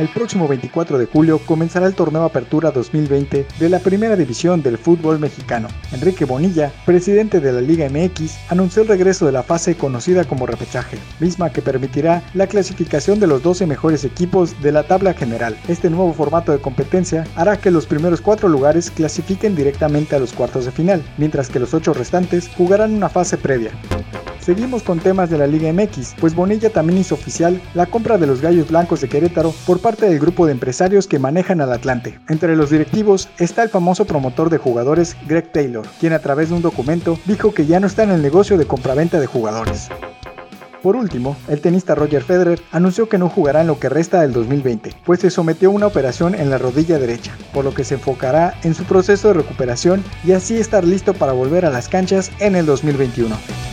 El próximo 24 de julio comenzará el torneo Apertura 2020 de la Primera División del fútbol mexicano. Enrique Bonilla, presidente de la Liga MX, anunció el regreso de la fase conocida como repechaje, misma que permitirá la clasificación de los 12 mejores equipos de la tabla general. Este nuevo formato de competencia hará que los primeros cuatro lugares clasifiquen directamente a los cuartos de final, mientras que los ocho restantes jugarán una fase previa. Seguimos con temas de la Liga MX, pues Bonilla también hizo oficial la compra de los Gallos Blancos de Querétaro por parte del grupo de empresarios que manejan al Atlante. Entre los directivos está el famoso promotor de jugadores Greg Taylor, quien a través de un documento dijo que ya no está en el negocio de compraventa de jugadores. Por último, el tenista Roger Federer anunció que no jugará en lo que resta del 2020, pues se sometió a una operación en la rodilla derecha, por lo que se enfocará en su proceso de recuperación y así estar listo para volver a las canchas en el 2021.